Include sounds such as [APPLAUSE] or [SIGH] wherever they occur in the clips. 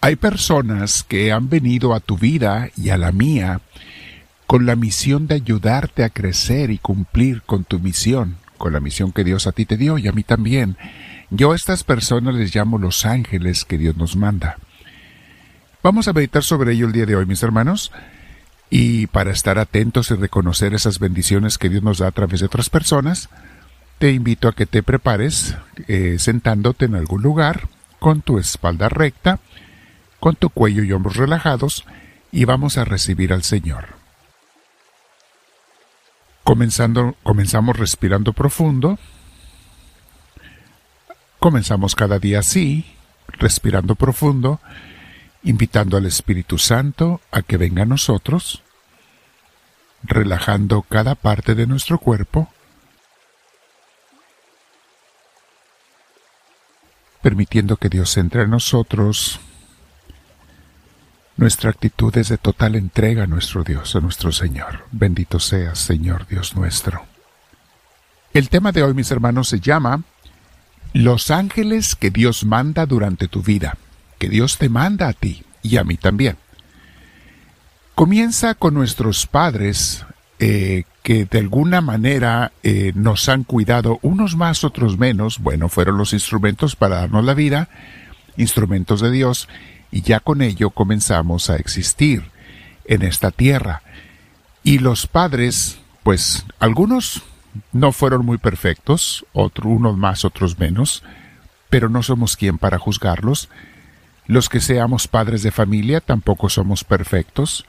Hay personas que han venido a tu vida y a la mía con la misión de ayudarte a crecer y cumplir con tu misión, con la misión que Dios a ti te dio y a mí también. Yo a estas personas les llamo los ángeles que Dios nos manda. Vamos a meditar sobre ello el día de hoy, mis hermanos, y para estar atentos y reconocer esas bendiciones que Dios nos da a través de otras personas, te invito a que te prepares eh, sentándote en algún lugar, con tu espalda recta, con tu cuello y hombros relajados y vamos a recibir al Señor. Comenzando, comenzamos respirando profundo. Comenzamos cada día así, respirando profundo, invitando al Espíritu Santo a que venga a nosotros, relajando cada parte de nuestro cuerpo, permitiendo que Dios entre en nosotros, nuestra actitud es de total entrega a nuestro Dios, a nuestro Señor. Bendito seas, Señor Dios nuestro. El tema de hoy, mis hermanos, se llama Los ángeles que Dios manda durante tu vida, que Dios te manda a ti y a mí también. Comienza con nuestros padres eh, que de alguna manera eh, nos han cuidado, unos más, otros menos, bueno, fueron los instrumentos para darnos la vida, instrumentos de Dios, y ya con ello comenzamos a existir en esta tierra. Y los padres, pues algunos no fueron muy perfectos, otros unos más, otros menos, pero no somos quien para juzgarlos. Los que seamos padres de familia tampoco somos perfectos.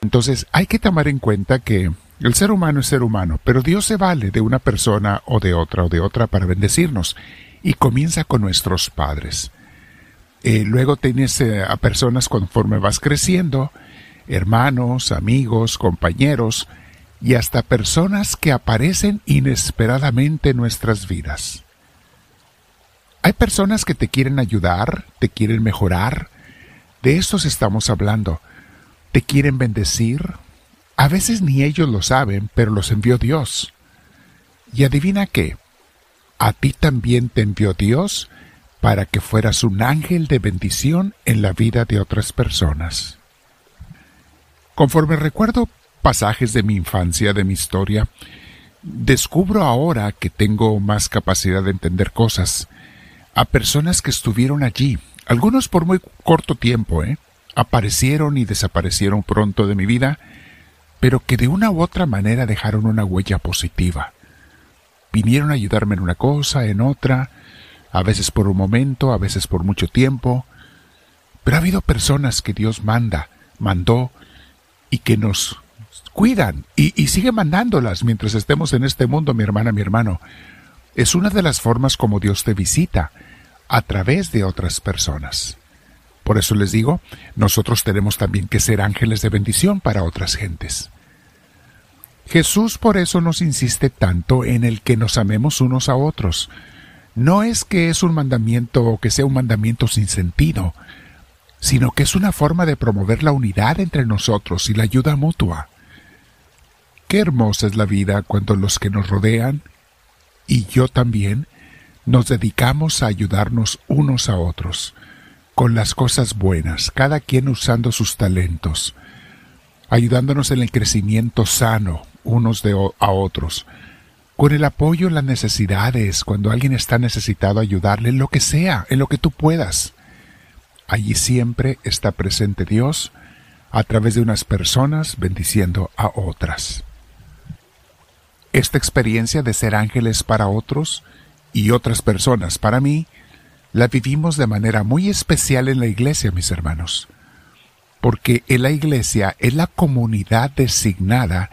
Entonces hay que tomar en cuenta que el ser humano es ser humano, pero Dios se vale de una persona o de otra o de otra para bendecirnos, y comienza con nuestros padres. Eh, luego tienes eh, a personas conforme vas creciendo, hermanos, amigos, compañeros y hasta personas que aparecen inesperadamente en nuestras vidas. Hay personas que te quieren ayudar, te quieren mejorar, de estos estamos hablando, te quieren bendecir, a veces ni ellos lo saben, pero los envió Dios. Y adivina qué, a ti también te envió Dios para que fueras un ángel de bendición en la vida de otras personas. Conforme recuerdo pasajes de mi infancia, de mi historia, descubro ahora que tengo más capacidad de entender cosas, a personas que estuvieron allí, algunos por muy corto tiempo, ¿eh? aparecieron y desaparecieron pronto de mi vida, pero que de una u otra manera dejaron una huella positiva. Vinieron a ayudarme en una cosa, en otra, a veces por un momento, a veces por mucho tiempo, pero ha habido personas que Dios manda, mandó, y que nos cuidan, y, y sigue mandándolas mientras estemos en este mundo, mi hermana, mi hermano. Es una de las formas como Dios te visita, a través de otras personas. Por eso les digo, nosotros tenemos también que ser ángeles de bendición para otras gentes. Jesús por eso nos insiste tanto en el que nos amemos unos a otros, no es que es un mandamiento o que sea un mandamiento sin sentido, sino que es una forma de promover la unidad entre nosotros y la ayuda mutua. Qué hermosa es la vida cuando los que nos rodean, y yo también, nos dedicamos a ayudarnos unos a otros, con las cosas buenas, cada quien usando sus talentos, ayudándonos en el crecimiento sano unos de a otros, con el apoyo en las necesidades, cuando alguien está necesitado, ayudarle en lo que sea, en lo que tú puedas. Allí siempre está presente Dios a través de unas personas bendiciendo a otras. Esta experiencia de ser ángeles para otros y otras personas para mí, la vivimos de manera muy especial en la iglesia, mis hermanos, porque en la iglesia es la comunidad designada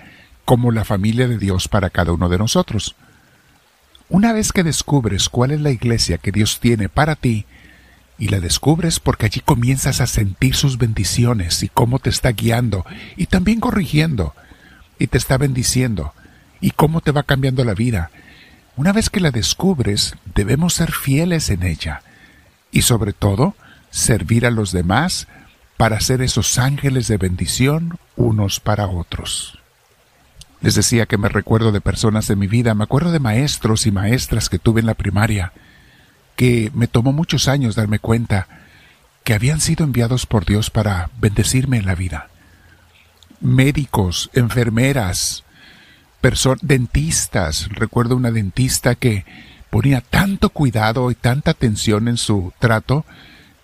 como la familia de Dios para cada uno de nosotros. Una vez que descubres cuál es la iglesia que Dios tiene para ti, y la descubres porque allí comienzas a sentir sus bendiciones y cómo te está guiando y también corrigiendo y te está bendiciendo y cómo te va cambiando la vida. Una vez que la descubres, debemos ser fieles en ella y sobre todo servir a los demás para ser esos ángeles de bendición unos para otros. Les decía que me recuerdo de personas de mi vida, me acuerdo de maestros y maestras que tuve en la primaria, que me tomó muchos años darme cuenta que habían sido enviados por Dios para bendecirme en la vida. Médicos, enfermeras, dentistas. Recuerdo una dentista que ponía tanto cuidado y tanta atención en su trato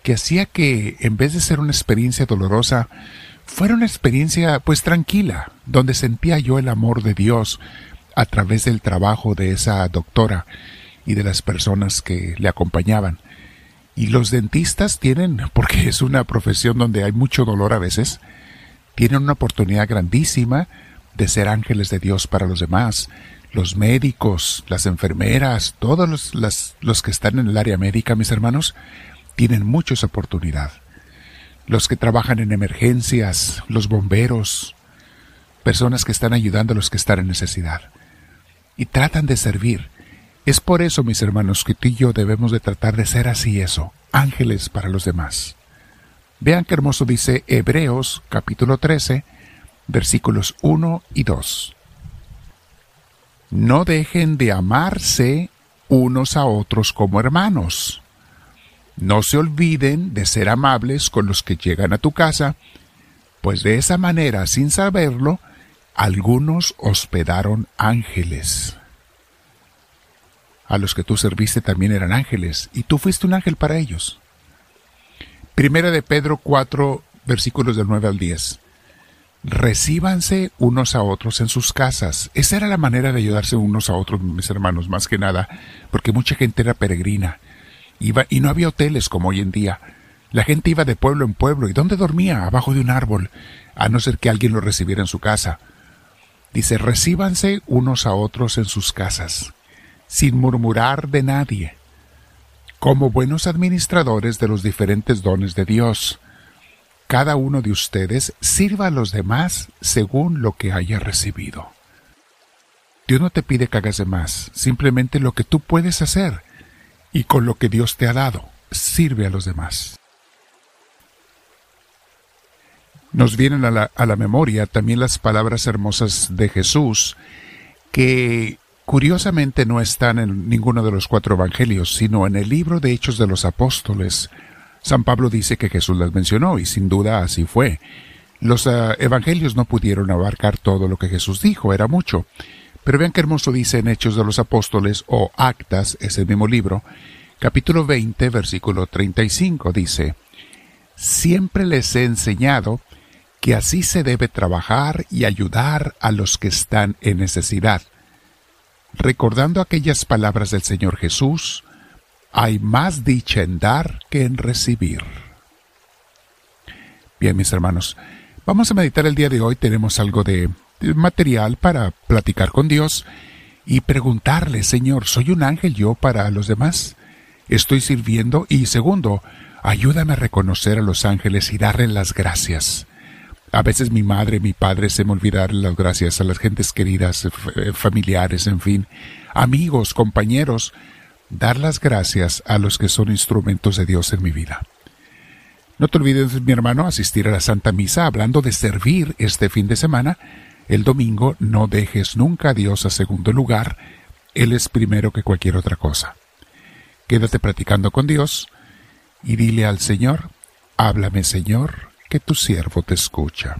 que hacía que, en vez de ser una experiencia dolorosa, fuera una experiencia pues tranquila, donde sentía yo el amor de Dios a través del trabajo de esa doctora y de las personas que le acompañaban. Y los dentistas tienen, [LAUGHS] porque es una profesión donde hay mucho dolor a veces, tienen una oportunidad grandísima de ser ángeles de Dios para los demás. Los médicos, las enfermeras, todos los, los, que están en el área médica, mis hermanos, tienen mucha oportunidad. Los que trabajan en emergencias, los bomberos, personas que están ayudando a los que están en necesidad. Y tratan de servir. Es por eso, mis hermanos, que tú y yo debemos de tratar de ser así eso, ángeles para los demás. Vean qué hermoso dice Hebreos capítulo 13, versículos 1 y 2. No dejen de amarse unos a otros como hermanos. No se olviden de ser amables con los que llegan a tu casa, pues de esa manera, sin saberlo, algunos hospedaron ángeles a los que tú serviste también eran ángeles, y tú fuiste un ángel para ellos. Primera de Pedro 4, versículos del 9 al 10. Recíbanse unos a otros en sus casas. Esa era la manera de ayudarse unos a otros, mis hermanos, más que nada, porque mucha gente era peregrina. Iba, y no había hoteles como hoy en día. La gente iba de pueblo en pueblo. ¿Y dónde dormía? Abajo de un árbol, a no ser que alguien lo recibiera en su casa. Dice, recíbanse unos a otros en sus casas sin murmurar de nadie, como buenos administradores de los diferentes dones de Dios. Cada uno de ustedes sirva a los demás según lo que haya recibido. Dios no te pide que hagas de más, simplemente lo que tú puedes hacer y con lo que Dios te ha dado, sirve a los demás. Nos vienen a la, a la memoria también las palabras hermosas de Jesús que Curiosamente no están en ninguno de los cuatro evangelios, sino en el libro de Hechos de los Apóstoles. San Pablo dice que Jesús las mencionó, y sin duda así fue. Los ah, evangelios no pudieron abarcar todo lo que Jesús dijo, era mucho. Pero vean qué hermoso dice en Hechos de los Apóstoles o Actas, ese mismo libro, capítulo 20, versículo 35, dice, Siempre les he enseñado que así se debe trabajar y ayudar a los que están en necesidad recordando aquellas palabras del Señor Jesús, hay más dicha en dar que en recibir. Bien, mis hermanos, vamos a meditar el día de hoy. Tenemos algo de material para platicar con Dios y preguntarle, Señor, ¿soy un ángel yo para los demás? ¿Estoy sirviendo? Y segundo, ayúdame a reconocer a los ángeles y darles las gracias. A veces mi madre, mi padre se me olvidaron las gracias a las gentes queridas, eh, familiares, en fin, amigos, compañeros, dar las gracias a los que son instrumentos de Dios en mi vida. No te olvides, mi hermano, asistir a la Santa Misa hablando de servir este fin de semana. El domingo no dejes nunca a Dios a segundo lugar. Él es primero que cualquier otra cosa. Quédate practicando con Dios y dile al Señor, háblame Señor, que tu siervo te escucha.